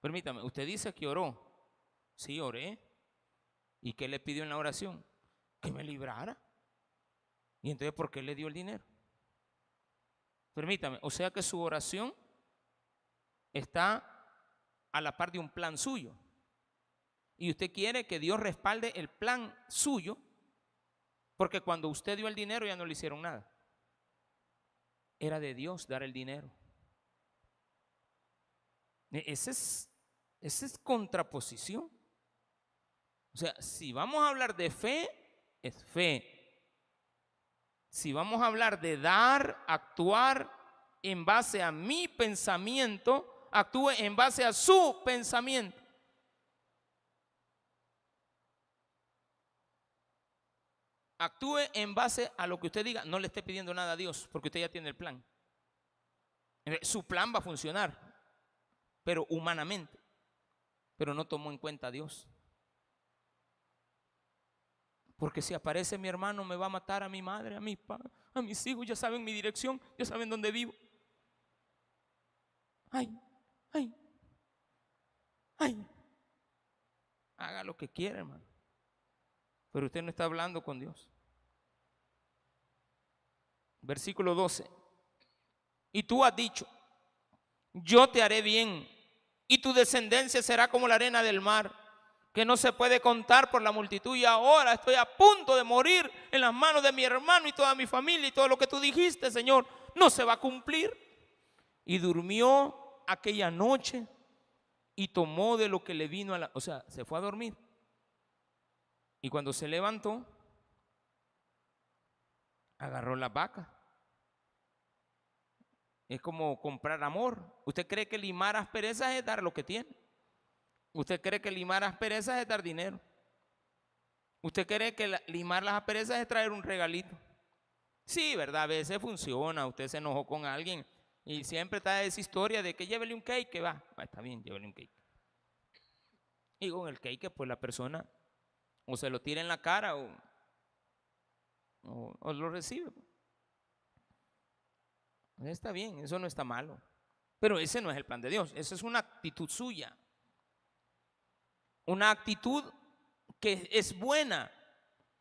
Permítame, usted dice que oró. Sí, oré. ¿Y qué le pidió en la oración? Que me librara. ¿Y entonces por qué le dio el dinero? Permítame, o sea que su oración está a la par de un plan suyo y usted quiere que Dios respalde el plan suyo, porque cuando usted dio el dinero ya no le hicieron nada. Era de Dios dar el dinero. E, esa es, esa es contraposición. O sea, si vamos a hablar de fe, es fe. Si vamos a hablar de dar, actuar en base a mi pensamiento, actúe en base a su pensamiento. Actúe en base a lo que usted diga. No le esté pidiendo nada a Dios, porque usted ya tiene el plan. Su plan va a funcionar, pero humanamente. Pero no tomó en cuenta a Dios. Porque si aparece mi hermano, me va a matar a mi madre, a mi padre, a mis hijos. Ya saben mi dirección, ya saben dónde vivo. Ay, ay, ay. Haga lo que quiera, hermano. Pero usted no está hablando con Dios. Versículo 12. Y tú has dicho, yo te haré bien y tu descendencia será como la arena del mar, que no se puede contar por la multitud. Y ahora estoy a punto de morir en las manos de mi hermano y toda mi familia y todo lo que tú dijiste, Señor, no se va a cumplir. Y durmió aquella noche y tomó de lo que le vino a la... O sea, se fue a dormir. Y cuando se levantó, agarró la vaca. Es como comprar amor. ¿Usted cree que limar asperezas es dar lo que tiene? ¿Usted cree que limar asperezas es dar dinero? ¿Usted cree que limar las asperezas es traer un regalito? Sí, ¿verdad? A veces funciona. Usted se enojó con alguien y siempre está esa historia de que llévele un cake, que va. Ah, está bien, llévele un cake. Y con el cake, pues la persona o se lo tira en la cara o, lo recibe. Está bien, eso no está malo. Pero ese no es el plan de Dios, esa es una actitud suya. Una actitud que es buena,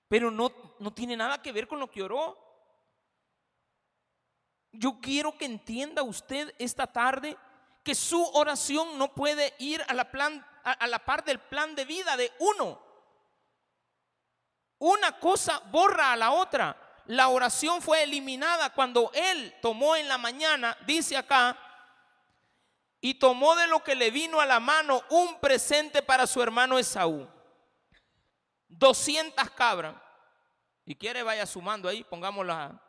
pero no, no tiene nada que ver con lo que oró. Yo quiero que entienda usted esta tarde que su oración no puede ir a la, plan, a la par del plan de vida de uno. Una cosa borra a la otra. La oración fue eliminada cuando él tomó en la mañana, dice acá, y tomó de lo que le vino a la mano un presente para su hermano Esaú. 200 cabras. Y quiere vaya sumando ahí, pongámosla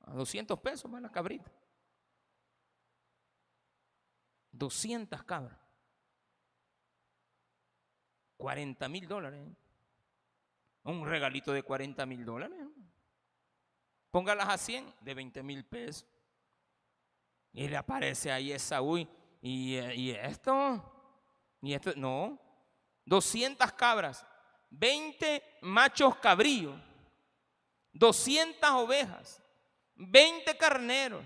a 200 pesos más la cabrita. 200 cabras. 40 mil dólares. Un regalito de 40 mil dólares. Póngalas a 100 de 20 mil pesos. Y le aparece ahí Esaú ¿Y, ¿Y esto? ¿Y esto? No. 200 cabras, 20 machos cabríos, 200 ovejas, 20 carneros,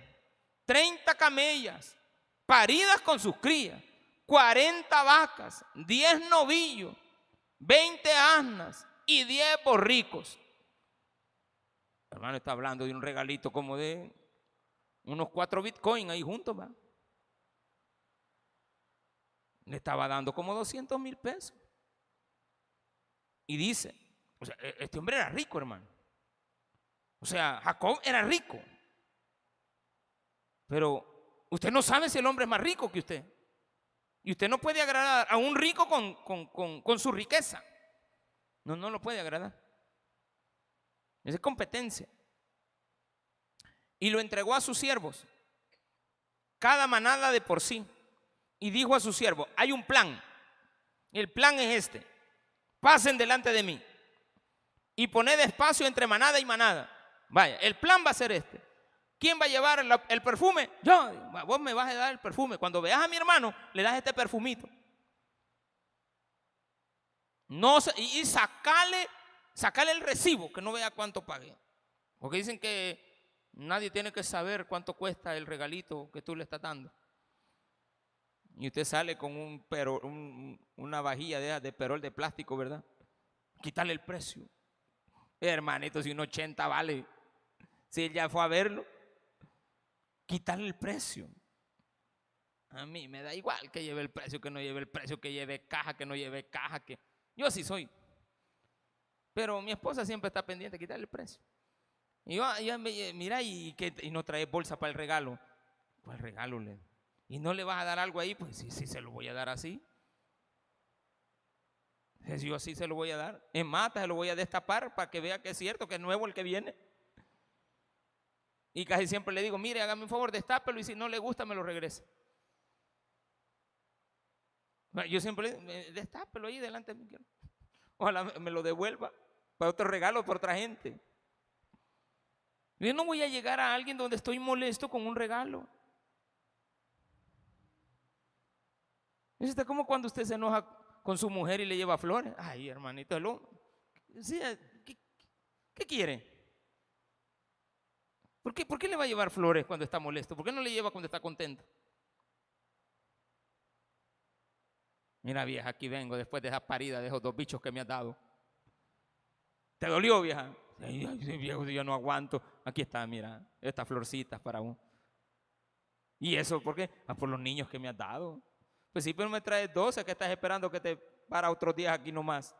30 camellas, paridas con sus crías, 40 vacas, 10 novillos, 20 asnas y 10 borricos. hermano está hablando de un regalito como de unos 4 bitcoins ahí juntos, va le estaba dando como 200 mil pesos. Y dice, e-, este hombre era rico, hermano. O sea, Jacob era rico. Pero usted no sabe si el hombre es más rico que usted. Y usted no puede agradar a un rico con, con su riqueza. No, no lo puede agradar. Es competencia. Y lo entregó a sus siervos. Cada manada de por sí y dijo a su siervo, hay un plan. El plan es este. Pasen delante de mí y poned espacio entre manada y manada. Vaya, el plan va a ser este. ¿Quién va a llevar el, perfume? Yo, vos me vas a dar el perfume. Cuando veas a mi hermano, le das este perfumito. No, y sacale, sacale el recibo, que no vea cuánto pague. Porque dicen que nadie tiene que saber cuánto cuesta el regalito que tú le estás dando y usted sale con un pero, una vajilla de, de perol de plástico, ¿verdad? Quitarle el precio. Hermanito, si un 80 vale, si él ya fue a verlo, quitarle el precio. A mí me da igual que lleve el precio, que no lleve el precio, que lleve caja, que no lleve caja, que yo así soy. Pero mi esposa siempre está pendiente de quitarle el precio. Y yo, mira, y, que, y no trae bolsa para el regalo. ¿Cuál regalo le? y no le vas a dar algo ahí, pues sí, sí, se lo voy a dar así. Si yo así se lo voy a dar. En mata se lo voy a destapar para que vea que es cierto, que es nuevo el que viene. Y casi siempre le digo, mire, hágame un favor, destápelo y si no le gusta me lo regrese. Yo siempre le digo, destápelo ahí delante de mí. Ojalá me lo devuelva para otro regalo, para otra gente. Yo no voy a llegar a alguien donde estoy molesto con un regalo. Es como cuando usted se enoja con su mujer y le lleva flores. Ay, hermanito, ¿qué, quiere? ¿Por qué, ¿Por qué le va a llevar flores cuando está molesto? ¿Por qué no le lleva cuando está contento? Mira, vieja, aquí vengo después de esa parida de esos dos bichos que me has dado. ¿Te dolió, vieja? Ay, viejo, yo no aguanto. Aquí está, mira, estas florcitas para uno. ¿Y eso por qué? Ah, por los niños que me has dado. Pues sí, pero me traes 12, que estás esperando que te para otros días aquí nomás.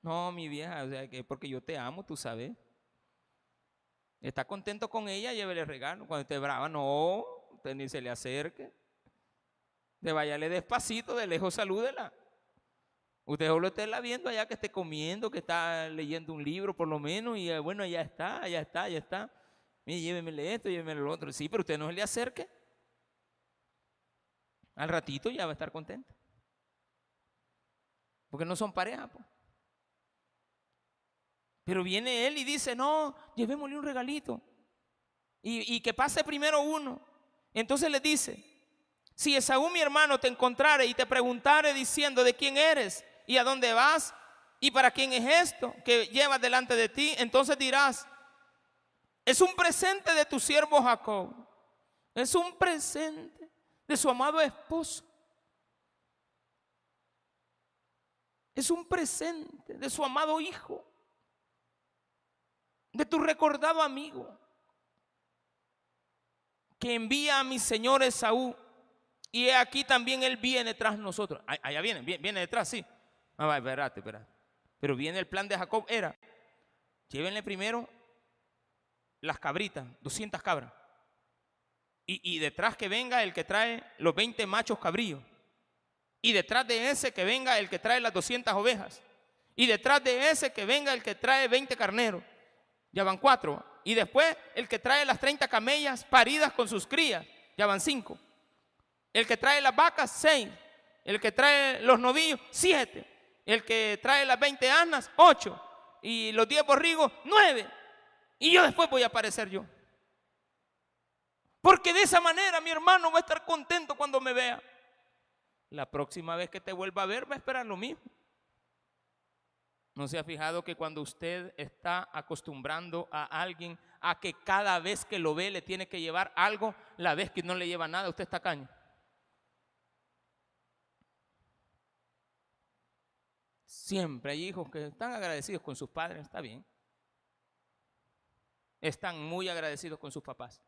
No, mi vieja, o sea, que porque yo te amo, tú sabes. Está contento con ella, llévele regalo. Cuando esté brava, no, usted ni se le acerque. De váyale despacito, de lejos salúdela. Usted solo esté la viendo allá que esté comiendo, que está leyendo un libro por lo menos, y eh, bueno, ya está, ya está, ya está. Mire, llévemele esto, llévemele lo otro. Sí, pero usted no se le acerque. Al ratito ya va a estar contenta. Porque no son pareja. Pero viene él y dice, no, llevémosle un regalito. Y que pase primero uno. Entonces le dice, si Esaú mi hermano te encontrare y te preguntare diciendo de quién eres y a dónde vas y para quién es esto que llevas delante de ti, entonces dirás, es un presente de tu siervo Jacob. Es un presente de su amado esposo. Es un presente de su amado hijo. De tu recordado amigo. Que envía a mi señor Esaú. Y aquí también él viene tras nosotros. Allá viene, viene, detrás, sí. Ah, espérate, espérate. Pero viene el plan de Jacob, era, llévenle primero las cabritas, 200 cabras. Y, detrás que venga el que trae los 20 machos cabríos. Y detrás de ese que venga el que trae las 200 ovejas. Y detrás de ese que venga el que trae 20 carneros. Ya van cuatro. Y después el que trae las 30 camellas paridas con sus crías. Ya van cinco. El que trae las vacas, seis. El que trae los novillos, siete. El que trae las 20 asnas, ocho. Y los 10 borrigos, nueve. Y yo después voy a aparecer yo. Porque de esa manera mi hermano va a estar contento cuando me vea. La próxima vez que te vuelva a ver va a esperar lo mismo. ¿No se ha fijado que cuando usted está acostumbrando a alguien a que cada vez que lo ve le tiene que llevar algo, la vez que no le lleva nada, usted está caño? Siempre hay hijos que están agradecidos con sus padres, está bien. Están muy agradecidos con sus papás.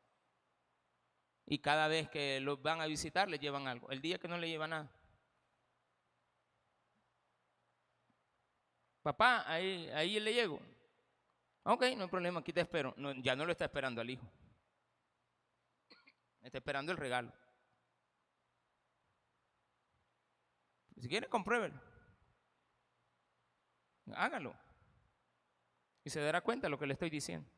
Y cada vez que los van a visitar le llevan algo. El día que no le llevan nada. Papá, ahí, ahí le llego. Ok, no hay problema, aquí te espero. ya no lo está esperando al hijo. Está esperando el regalo. Si quiere, compruébelo. Hágalo. Y se dará cuenta de lo que le estoy diciendo.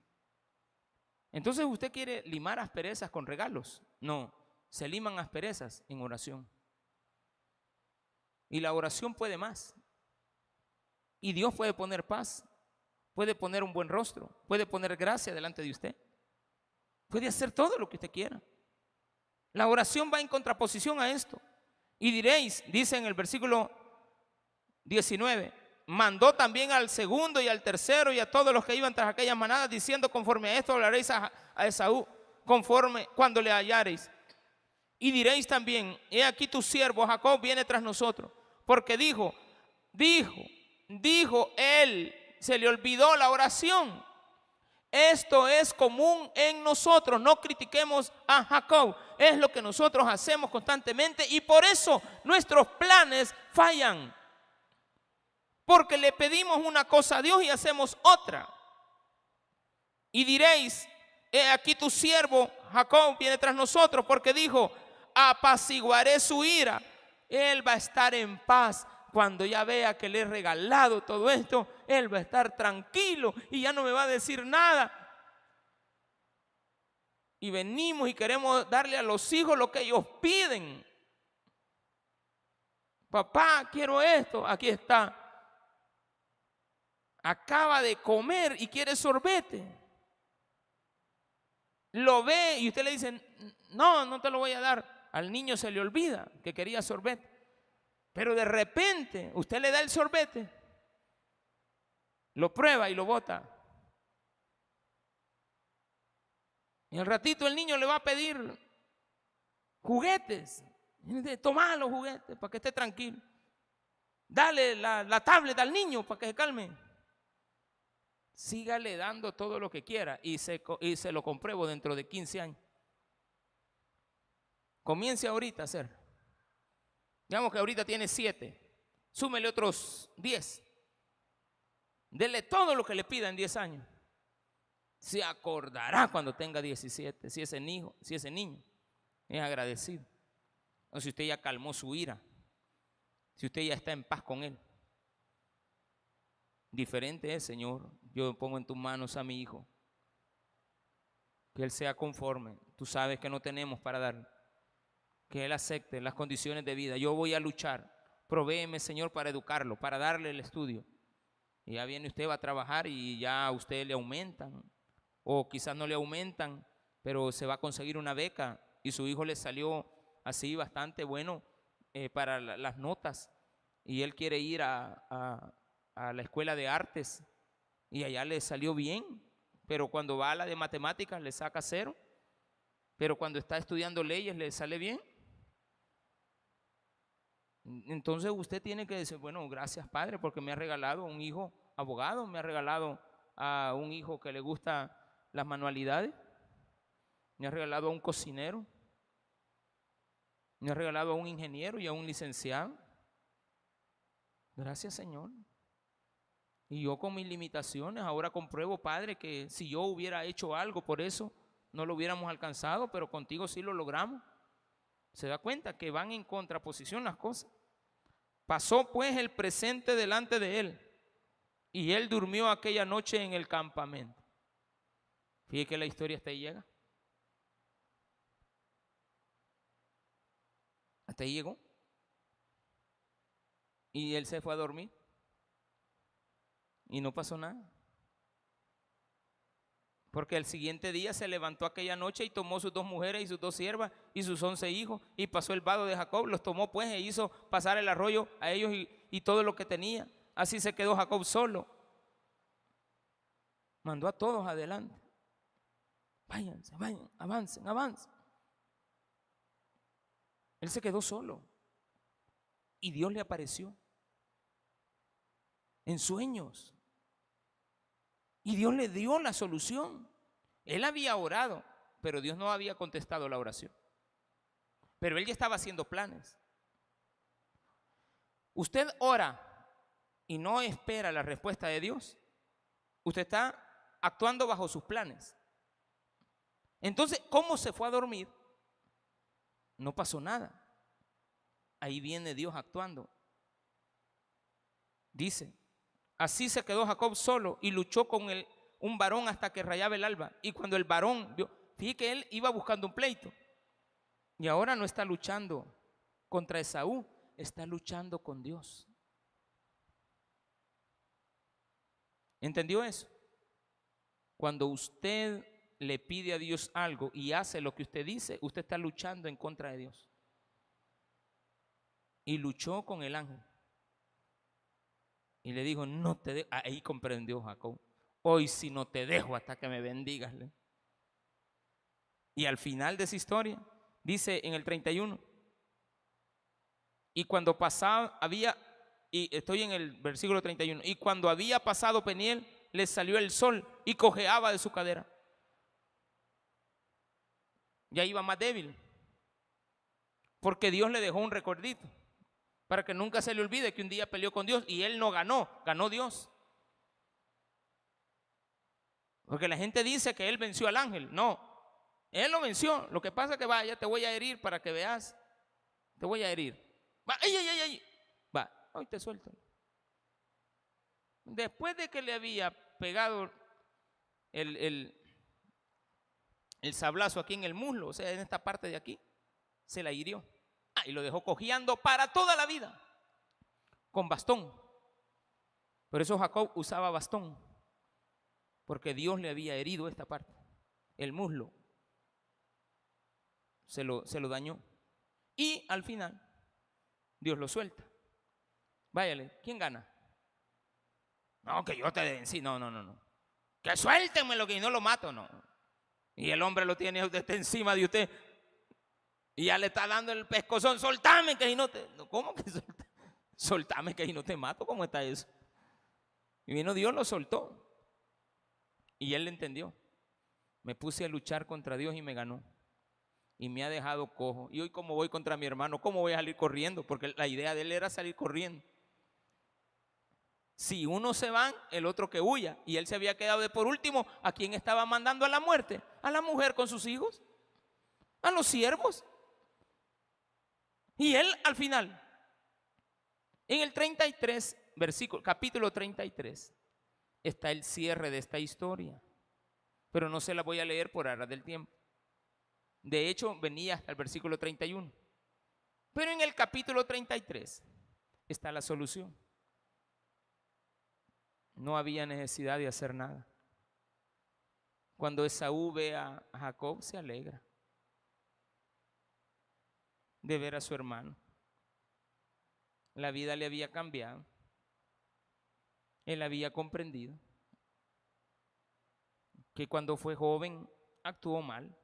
Entonces usted quiere limar asperezas con regalos. No, se liman asperezas en oración. Y la oración puede más. Y Dios puede poner paz, puede poner un buen rostro, puede poner gracia delante de usted. Puede hacer todo lo que usted quiera. La oración va en contraposición a esto. Y diréis, dice en el versículo 19, mandó también al segundo y al tercero y a todos los que iban tras aquellas manadas, diciendo, conforme a esto hablaréis a, Esaú, conforme cuando le hallareis. Y diréis también, he aquí tu siervo Jacob viene tras nosotros, porque dijo, dijo, dijo él, se le olvidó la oración. Esto es común en nosotros, no critiquemos a Jacob, es lo que nosotros hacemos constantemente y por eso nuestros planes fallan. Porque le pedimos una cosa a Dios y hacemos otra. Y diréis, he aquí tu siervo Jacob viene tras nosotros porque dijo, apaciguaré su ira. Él va a estar en paz cuando ya vea que le he regalado todo esto. Él va a estar tranquilo y ya no me va a decir nada. Y venimos y queremos darle a los hijos lo que ellos piden. Papá, quiero esto. Aquí está acaba de comer y quiere sorbete. Lo ve y usted le dice, no, no te lo voy a dar. Al niño se le olvida que quería sorbete. Pero de repente usted le da el sorbete, lo prueba y lo bota. Y al ratito el niño le va a pedir juguetes. Toma los juguetes para que esté tranquilo. Dale la, la tablet al niño para que se calme sígale dando todo lo que quiera y se, y se lo compruebo dentro de 15 años. Comience ahorita a hacer. Digamos que ahorita tiene 7. Súmele otros 10. Dele todo lo que le pida en 10 años. Se acordará cuando tenga 17, si ese niño, si ese niño es agradecido. O si usted ya calmó su ira. Si usted ya está en paz con él. Diferente es, Señor, yo pongo en tus manos a mi hijo. Que él sea conforme. Tú sabes que no tenemos para dar. Que él acepte las condiciones de vida. Yo voy a luchar. Provéeme, Señor, para educarlo, para darle el estudio. Y ya viene usted, va a trabajar y ya a usted le aumentan. O quizás no le aumentan, pero se va a conseguir una beca y su hijo le salió así bastante bueno eh, para las notas. Y él quiere ir a la escuela de artes y allá le salió bien, pero cuando va a la de matemáticas le saca cero. pero cuando está estudiando leyes le sale bien. Entonces usted tiene que decir, bueno, gracias Padre, porque me ha regalado un hijo abogado, me ha regalado a un hijo que le gusta las manualidades, me ha regalado a un cocinero, me ha regalado a un ingeniero y a un licenciado. Gracias Señor. Y yo con mis limitaciones ahora compruebo, Padre, que si yo hubiera hecho algo por eso, no lo hubiéramos alcanzado, pero contigo sí lo logramos. Se da cuenta que van en contraposición las cosas. Pasó pues el presente delante de él y él durmió aquella noche en el campamento. Fíjate que la historia hasta ahí llega. Hasta ahí llegó. Y él se fue a dormir. Y no pasó nada. Porque el siguiente día se levantó aquella noche y tomó sus dos mujeres y sus dos siervas y sus once hijos y pasó el vado de Jacob, los tomó pues e hizo pasar el arroyo a ellos y, y todo lo que tenía. Así se quedó Jacob solo. Mandó a todos adelante. Váyanse, vayan, avancen, avancen. Él se quedó solo. Y Dios le apareció en sueños. Y Dios le dio la solución. Él había orado, pero Dios no había contestado la oración. Pero él ya estaba haciendo planes. Usted ora y no espera la respuesta de Dios. Usted está actuando bajo sus planes. Entonces, ¿cómo se fue a dormir? No pasó nada. Ahí viene Dios actuando. Dice, Así se quedó Jacob solo y luchó con el, un varón hasta que rayaba el alba. Y cuando el varón vio, fíjate que él iba buscando un pleito. Y ahora no está luchando contra Esaú, está luchando con Dios. ¿Entendió eso? Cuando usted le pide a Dios algo y hace lo que usted dice, usted está luchando en contra de Dios. Y luchó con el ángel. Y le dijo, no te dejo. Ahí comprendió Jacob. Hoy si no te dejo hasta que me bendigas. Y al final de esa historia, dice en el 31, y cuando pasaba, había, y estoy en el versículo 31, y cuando había pasado Peniel, le salió el sol y cojeaba de su cadera. Ya iba más débil, porque Dios le dejó un recordito. Para que nunca se le olvide que un día peleó con Dios y él no ganó, ganó Dios. Porque la gente dice que él venció al ángel. No, él lo venció. Lo que pasa es que vaya, te voy a herir para que veas. Te voy a herir. Va, ay, ay, ay, ay. Va, hoy te suelto. Después de que le había pegado el, el, el sablazo aquí en el muslo, o sea, en esta parte de aquí, se la hirió y lo dejó cojeando para toda la vida, con bastón. Por eso Jacob usaba bastón, porque Dios le había herido esta parte, el muslo. Se lo, se lo dañó. Y al final, Dios lo suelta. Váyale, ¿quién gana? No, que yo te vencí. No, no, no, no. Que suéltenme lo que no lo mato, no. Y el hombre lo tiene usted encima de usted. Y ya le está dando el pescozón, soltame que ahí no te... ¿Cómo que *laughs* soltame? Soltame que ahí no te mato, ¿cómo está eso? Y vino Dios, lo soltó. Y él le entendió. Me puse a luchar contra Dios y me ganó. Y me ha dejado cojo. Y hoy como voy contra mi hermano, ¿cómo voy a salir corriendo? Porque la idea de él era salir corriendo. Si uno se va, el otro que huya. Y él se había quedado de por último, ¿a quién estaba mandando a la muerte? A la mujer con sus hijos, a los siervos. Y él al final, en el 33, versículo, capítulo 33, está el cierre de esta historia. Pero no se la voy a leer por ahora del tiempo. De hecho, venía hasta el versículo 31. Pero en el capítulo 33 está la solución. No había necesidad de hacer nada. Cuando Esaú ve a Jacob, se alegra de ver a su hermano. La vida le había cambiado. Él había comprendido que cuando fue joven actuó mal,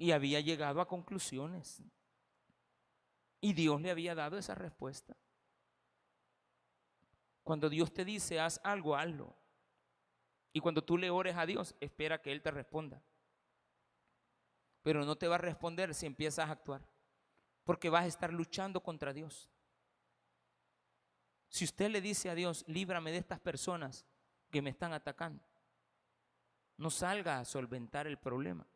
y había llegado a conclusiones. Y Dios le había dado esa respuesta. Cuando Dios te dice, haz algo, hazlo. Y cuando tú le ores a Dios, espera que Él te responda. Pero no te va a responder si empiezas a actuar, porque vas a estar luchando contra Dios. Si usted le dice a Dios, líbrame de estas personas que me están atacando, no salga a solventar el problema.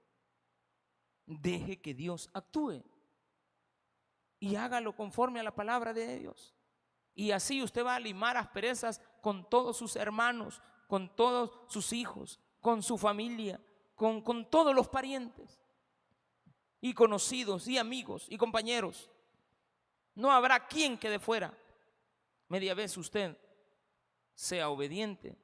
Deje que Dios actúe y hágalo conforme a la palabra de Dios. Y así usted va a limar asperezas con todos sus hermanos, con todos sus hijos, con su familia, con, con todos los parientes y conocidos y amigos y compañeros. No habrá quien quede fuera. Media vez usted sea obediente,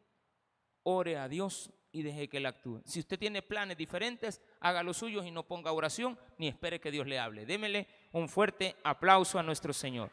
ore a Dios y deje que Él actúe. Si usted tiene planes diferentes, haga los suyos y no ponga oración ni espere que Dios le hable. Démele un fuerte aplauso a nuestro Señor.